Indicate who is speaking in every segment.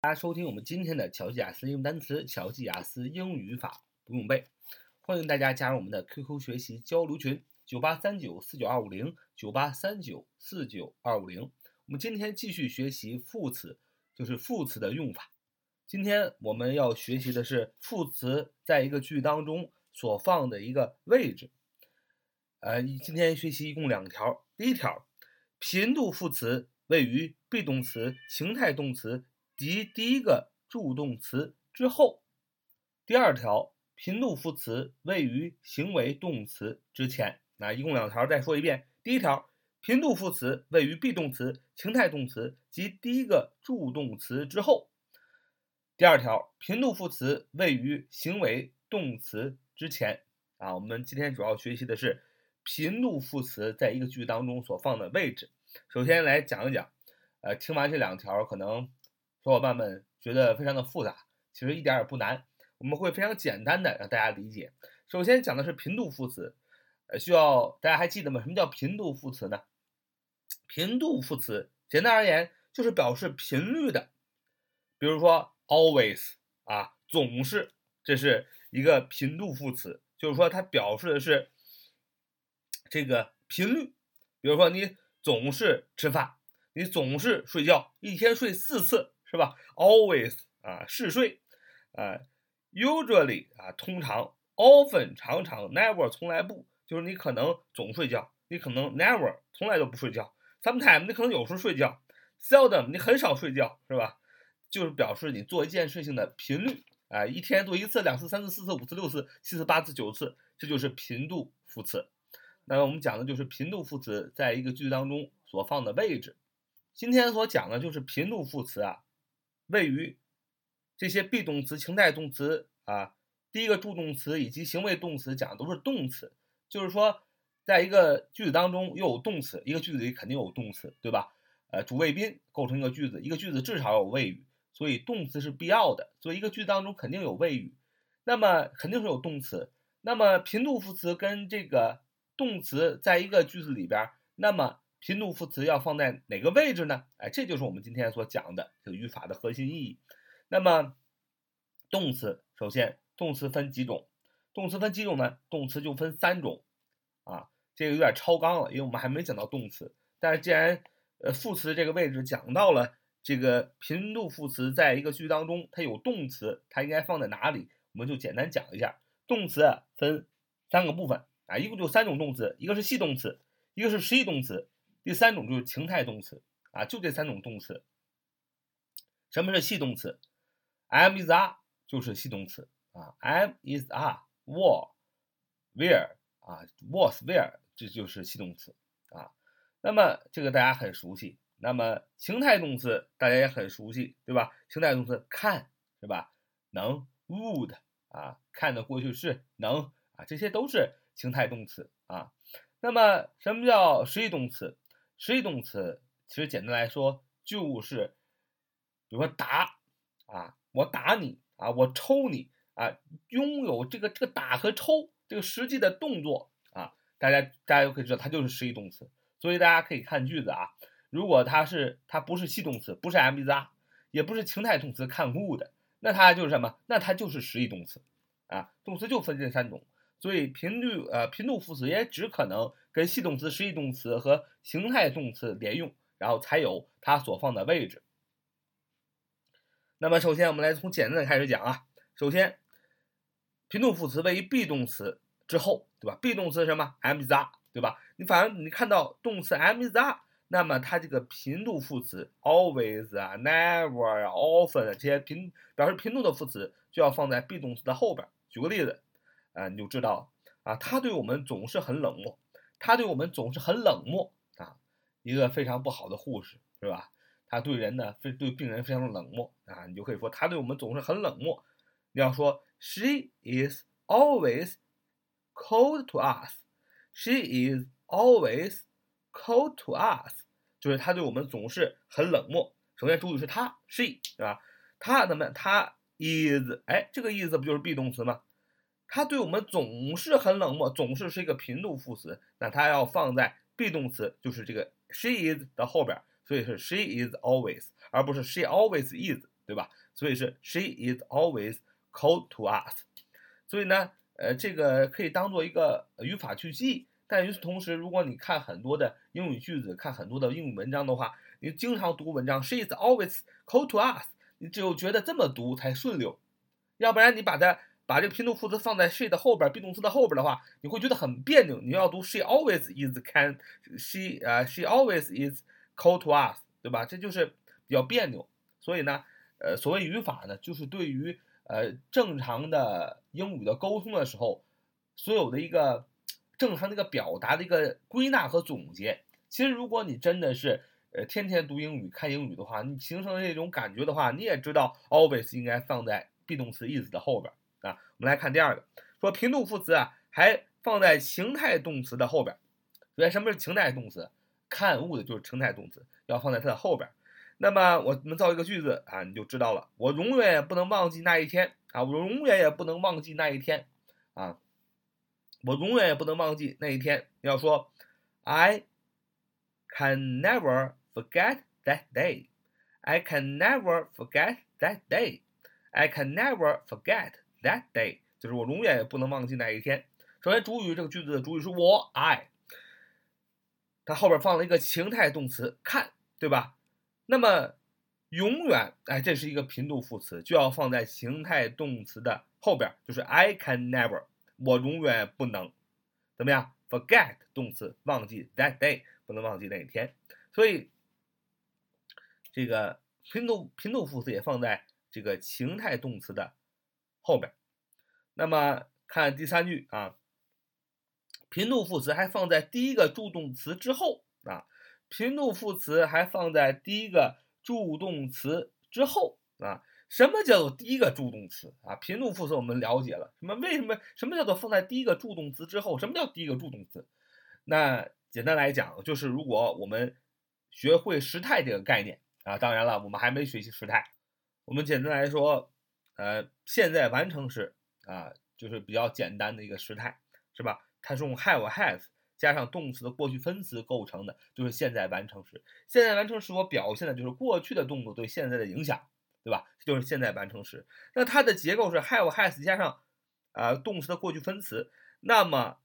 Speaker 1: 大家收听我们今天的乔记雅思英语单词、乔记雅思英语语法不用背，欢迎大家加入我们的 QQ 学习交流群：九八三九四九二五零九八三九四九二五零。我们今天继续学习副词，就是副词的用法。今天我们要学习的是副词在一个句当中所放的一个位置。呃，今天学习一共两条。第一条，频度副词位于 be 动词、情态动词及第一个助动词之后。第二条，频度副词位于行为动词之前。那一共两条，再说一遍。第一条，频度副词位于 be 动词、情态动词及第一个助动词之后。第二条，频度副词位于行为动词之前。啊，我们今天主要学习的是。频度副词在一个句当中所放的位置，首先来讲一讲。呃，听完这两条，可能小伙伴们觉得非常的复杂，其实一点也不难。我们会非常简单的让大家理解。首先讲的是频度副词，呃，需要大家还记得吗？什么叫频度副词呢？频度副词简单而言就是表示频率的，比如说 always 啊，总是，这是一个频度副词，就是说它表示的是。这个频率，比如说你总是吃饭，你总是睡觉，一天睡四次，是吧？Always 啊，嗜睡，啊，usually 啊，通常，often 常常，never 从来不，就是你可能总睡觉，你可能 never 从来都不睡觉，sometimes 你可能有时候睡觉，seldom 你很少睡觉，是吧？就是表示你做一件事情的频率，啊，一天做一次、两次、三次、四次、五次、六次、七次、八次、九次，这就是频度副词。那我们讲的就是频度副词在一个句子当中所放的位置。今天所讲的就是频度副词啊，位于这些 be 动词、情态动词啊，第一个助动词以及行为动词讲的都是动词，就是说，在一个句子当中又有动词，一个句子里肯定有动词，对吧？呃，主谓宾构成一个句子，一个句子至少有谓语，所以动词是必要的，所以一个句子当中肯定有谓语，那么肯定是有动词。那么频度副词跟这个。动词在一个句子里边，那么频度副词要放在哪个位置呢？哎，这就是我们今天所讲的这个语法的核心意义。那么动词首先，动词分几种？动词分几种呢？动词就分三种啊，这个有点超纲了，因为我们还没讲到动词。但是既然呃副词这个位置讲到了这个频度副词在一个句当中它有动词，它应该放在哪里？我们就简单讲一下，动词分三个部分。啊，一共就三种动词，一个是系动词，一个是实义动词，第三种就是情态动词。啊，就这三种动词。什么是系动词？am is are 就是系动词啊，am is are were where 啊，was where 这就是系动词啊。那么这个大家很熟悉。那么情态动词大家也很熟悉，对吧？情态动词看是吧？能 would 啊，看的过去式能啊，这些都是。情态动词啊，那么什么叫实义动词？实义动词其实简单来说就是，比如说打啊，我打你啊，我抽你啊，拥有这个这个打和抽这个实际的动作啊，大家大家都可以知道它就是实义动词。所以大家可以看句子啊，如果它是它不是系动词，不是 am is are，也不是情态动词看 would，那它就是什么？那它就是实义动词啊。动词就分这三种。所以频率呃频度副词也只可能跟系动词、实义动词和形态动词连用，然后才有它所放的位置。那么首先我们来从简单的开始讲啊。首先，频度副词位于 be 动词之后，对吧？be 动词什么？am is are，对吧？你反正你看到动词 am is are，那么它这个频度副词 always 啊、never 啊、often 这些频表示频度的副词就要放在 be 动词的后边。举个例子。啊，你就知道啊，他对我们总是很冷漠，他对我们总是很冷漠啊，一个非常不好的护士是吧？他对人呢，非对病人非常的冷漠啊，你就可以说他对我们总是很冷漠。你要说 She is always cold to us. She is always cold to us，就是他对我们总是很冷漠。首先主语是他，she 对吧？他怎么样？他 is，哎，这个 is 不就是 be 动词吗？它对我们总是很冷漠，总是是一个频度副词，那它要放在 be 动词，就是这个 she is 的后边，所以是 she is always，而不是 she always is 对吧？所以是 She is always cold to us。所以呢，呃，这个可以当做一个语法去记。但与此同时，如果你看很多的英语句子，看很多的英语文章的话，你经常读文章，She is always cold to us，你只有觉得这么读才顺溜。要不然你把它把这个频度副词放在 she 的后边，be 动词的后边的话，你会觉得很别扭。你要读 she always is can，she 啊 she always is cold to us，对吧？这就是比较别扭。所以呢，呃，所谓语法呢，就是对于呃正常的英语的沟通的时候，所有的一个正常的一个表达的一个归纳和总结。其实如果你真的是呃天天读英语、看英语的话，你形成了这种感觉的话，你也知道 always 应该放在。be 动词 is 的后边啊，我们来看第二个，说频度副词啊，还放在情态动词的后边。首先，什么是情态动词？看物的就是情态动词，要放在它的后边。那么我们造一个句子啊，你就知道了。我永远也不能忘记那一天啊，我永远也不能忘记那一天啊，我永远也不能忘记那一天。你要说，I can never forget that day. I can never forget that day. I can never forget that day，就是我永远也不能忘记那一天。首先，主语这个句子的主语是我，I，它后边放了一个情态动词看，对吧？那么永远，哎，这是一个频度副词，就要放在情态动词的后边，就是 I can never，我永远不能怎么样？Forget 动词忘记 that day，不能忘记那一天。所以这个频度频度副词也放在。这个情态动词的后边，那么看第三句啊，频度副词还放在第一个助动词之后啊，频度副词还放在第一个助动词之后啊。什么叫做第一个助动词啊？频度副词我们了解了，什么为什么什么叫做放在第一个助动词之后？什么叫第一个助动词？那简单来讲，就是如果我们学会时态这个概念啊，当然了，我们还没学习时态。我们简单来说，呃，现在完成时啊，就是比较简单的一个时态，是吧？它是用 have has 加上动词的过去分词构成的，就是现在完成时。现在完成时所表现的就是过去的动作对现在的影响，对吧？就是现在完成时。那它的结构是 have has 加上啊动词的过去分词。那么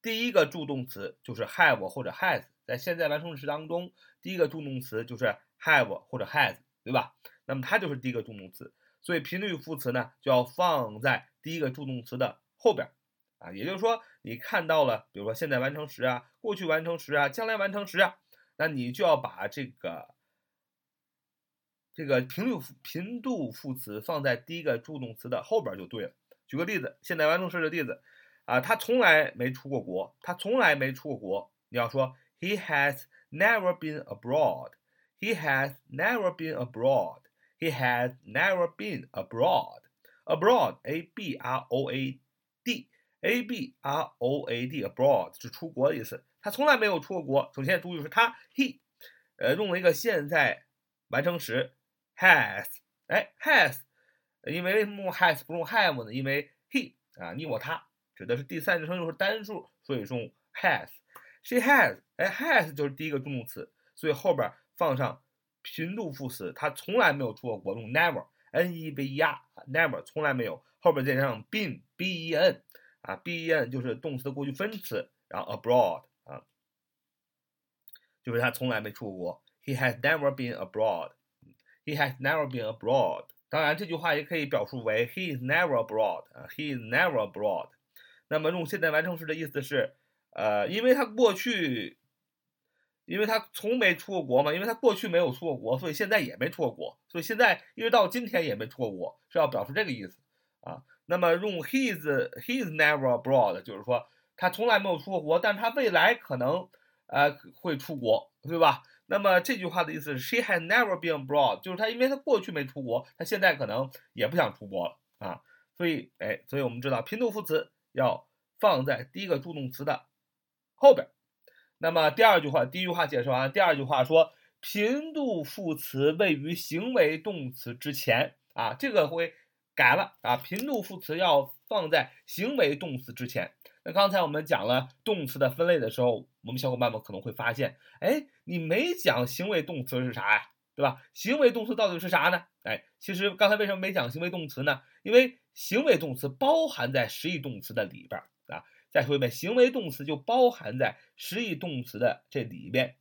Speaker 1: 第一个助动词就是 have 或者 has，在现在完成时当中，第一个助动词就是 have 或者 has，对吧？那么它就是第一个助动词，所以频率副词呢就要放在第一个助动词的后边啊，也就是说你看到了，比如说现在完成时啊、过去完成时啊、将来完成时啊，那你就要把这个这个频率频度副词放在第一个助动词的后边就对了。举个例子，现在完成时的例子啊，他从来没出过国，他从来没出过国，你要说 He has never been abroad. He has never been abroad. He has never been abroad. Abroad, a b r o a d, a b r o a d, abroad 是出国的意思。他从来没有出过国。首先，主语是他，he，呃，用了一个现在完成时，has。哎，has，因为为什么用 has 不用 have 呢？因为 he 啊，你我他指的是第三人称，又是单数，所以用 has。She has，哎，has 就是第一个助动词，所以后边放上。频度副词，他从来没有出过国，用 never，n e v e r，never 从来没有，后边再加上 been，b e n，啊，b e n 就是动词的过去分词，然后 abroad 啊，就是他从来没出过国，he has never been abroad，he has never been abroad。当然，这句话也可以表述为 he is never abroad，啊，he is never abroad。那么用现在完成时的意思是，呃，因为他过去。因为他从没出过国嘛，因为他过去没有出过国，所以现在也没出过国，所以现在一直到今天也没出过国，是要表示这个意思啊。那么用 his his never abroad，就是说他从来没有出过国，但他未来可能呃会出国，对吧？那么这句话的意思是 she has never been abroad，就是他因为他过去没出国，他现在可能也不想出国了啊。所以哎，所以我们知道频度副词要放在第一个助动词的后边。那么第二句话，第一句话解释完，第二句话说频度副词位于行为动词之前啊，这个会改了啊，频度副词要放在行为动词之前。那刚才我们讲了动词的分类的时候，我们小伙伴们可能会发现，哎，你没讲行为动词是啥呀？对吧？行为动词到底是啥呢？哎，其实刚才为什么没讲行为动词呢？因为行为动词包含在实义动词的里边儿。再说一遍，行为动词就包含在实义动词的这里边。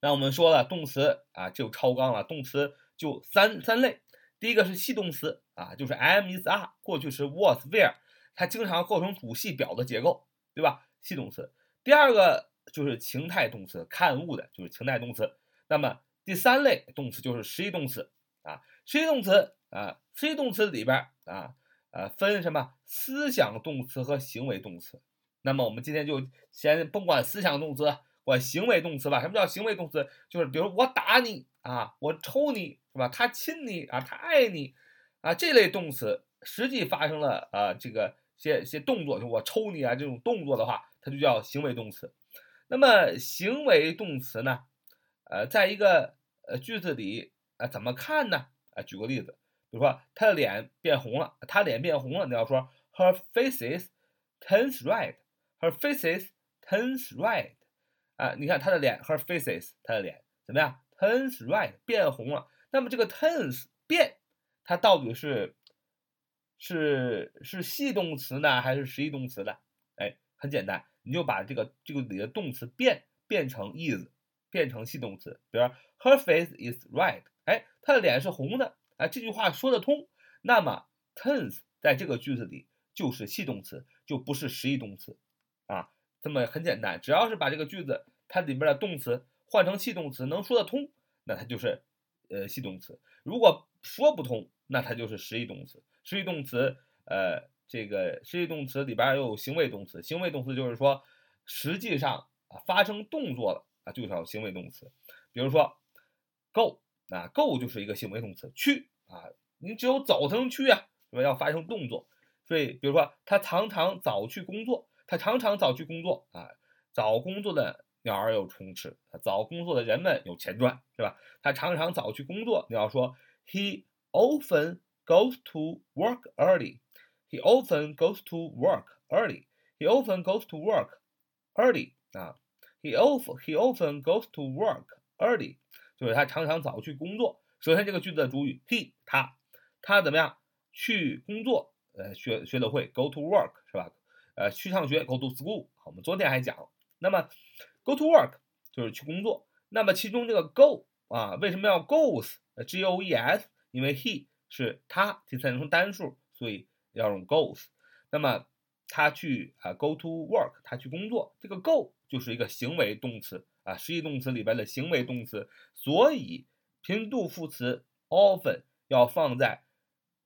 Speaker 1: 那我们说了，动词啊就超纲了，动词就三三类。第一个是系动词啊，就是 am is are，过去时 was where，它经常构成主系表的结构，对吧？系动词。第二个就是情态动词，看物的就是情态动词。那么第三类动词就是实义动词啊，实义动词啊，实义动词里边啊，呃，分什么思想动词和行为动词。那么我们今天就先甭管思想动词，管行为动词吧。什么叫行为动词？就是比如我打你啊，我抽你是吧？他亲你啊，他爱你啊，这类动词实际发生了啊，这个些些动作，就我抽你啊这种动作的话，它就叫行为动词。那么行为动词呢？呃，在一个呃句子里，呃，怎么看呢？啊，举个例子，比如说她的脸变红了，她脸变红了，你要说 her face is turns red，her face is turns red，啊，你看她的脸，her face is，她的脸怎么样？turns red，变红了。那么这个 turns 变，它到底是是是系动词呢，还是实义动词呢？哎，很简单，你就把这个这个里的动词变变成 is。变成系动词，比如 her face is red，哎，她的脸是红的，哎，这句话说得通。那么 turns 在这个句子里就是系动词，就不是实义动词啊。这么很简单，只要是把这个句子它里边的动词换成系动词，能说得通，那它就是呃系动词。如果说不通，那它就是实义动词。实义动词，呃，这个实义动词里边又有行为动词，行为动词就是说实际上啊发生动作了啊。就叫行为动词，比如说 go 啊，go 就是一个行为动词，去啊，你只有走才能去啊，是吧？要发生动作，所以比如说他常常早去工作，他常常早去工作啊，早工作的鸟儿有虫吃，早工作的人们有钱赚，是吧？他常常早去工作，你要说 he often goes to work early，he often goes to work early，he often goes to work early 啊。He often he often goes to work early，就是他常常早去工作。首先，这个句子的主语 he 他他怎么样去工作？呃，学学的会 go to work 是吧？呃，去上学 go to school。我们昨天还讲，那么 go to work 就是去工作。那么其中这个 go 啊，为什么要 goes？G O E S，因为 he 是他第三人称单数，所以要用 goes。那么他去啊，go to work，他去工作。这个 go 就是一个行为动词啊，实义动词里边的行为动词，所以频度副词 often 要放在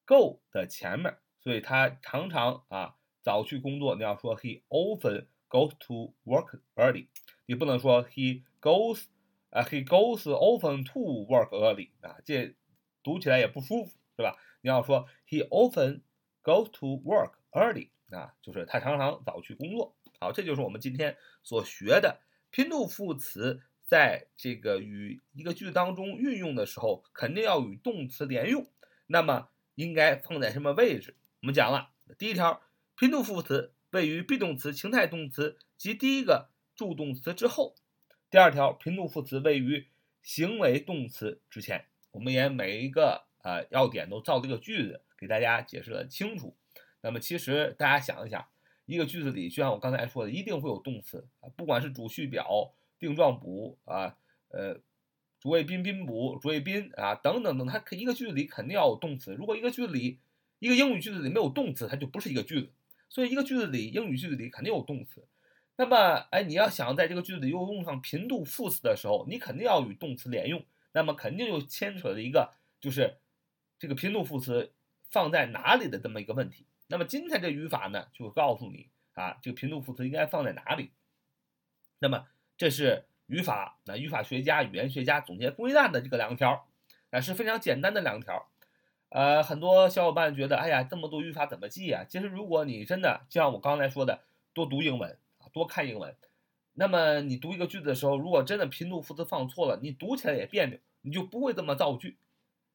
Speaker 1: go 的前面。所以他常常啊早去工作。你要说 he often goes to work early，你不能说 he goes 啊 he goes often to work early 啊，这读起来也不舒服，对吧？你要说 he often goes to work early。啊，就是他常常早去工作。好，这就是我们今天所学的拼度副词，在这个与一个句子当中运用的时候，肯定要与动词连用。那么应该放在什么位置？我们讲了，第一条，拼度副词位于 be 动词、情态动词及第一个助动词之后；第二条，拼度副词位于行为动词之前。我们也每一个呃要点都造这个句子给大家解释的清楚。那么其实大家想一想，一个句子里，就像我刚才说的，一定会有动词，不管是主序表、定状补啊，呃，主谓宾、宾补、主谓宾啊，等等等，它一个句子里肯定要有动词。如果一个句子里，一个英语句子里没有动词，它就不是一个句子。所以一个句子里，英语句子里肯定有动词。那么，哎，你要想在这个句子里又用上频度副词的时候，你肯定要与动词连用。那么肯定又牵扯了一个，就是这个频度副词放在哪里的这么一个问题。那么今天这语法呢，就告诉你啊，这个频度副词应该放在哪里。那么这是语法，那语法学家、语言学家总结归纳的这个两条，啊是非常简单的两条。呃，很多小伙伴觉得，哎呀，这么多语法怎么记啊？其实如果你真的就像我刚才说的，多读英文啊，多看英文，那么你读一个句子的时候，如果真的频度副词放错了，你读起来也别扭，你就不会这么造句。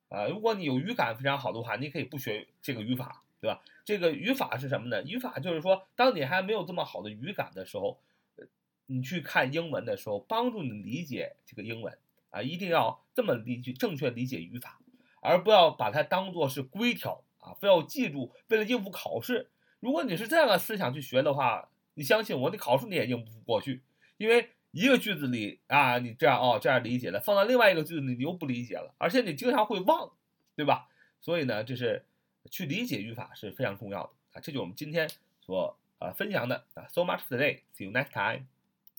Speaker 1: 啊，如果你有语感非常好的话，你可以不学这个语法。对吧？这个语法是什么呢？语法就是说，当你还没有这么好的语感的时候，呃你去看英文的时候，帮助你理解这个英文啊，一定要这么理解正确理解语法，而不要把它当做是规条啊，非要记住，为了应付考试。如果你是这样的思想去学的话，你相信我，你考试你也应付不过去，因为一个句子里啊，你这样哦这样理解了，放到另外一个句子里你又不理解了，而且你经常会忘，对吧？所以呢，这是去理解语法是非常重要的啊，这就是我们今天所呃分享的啊。So much for today. See you next time.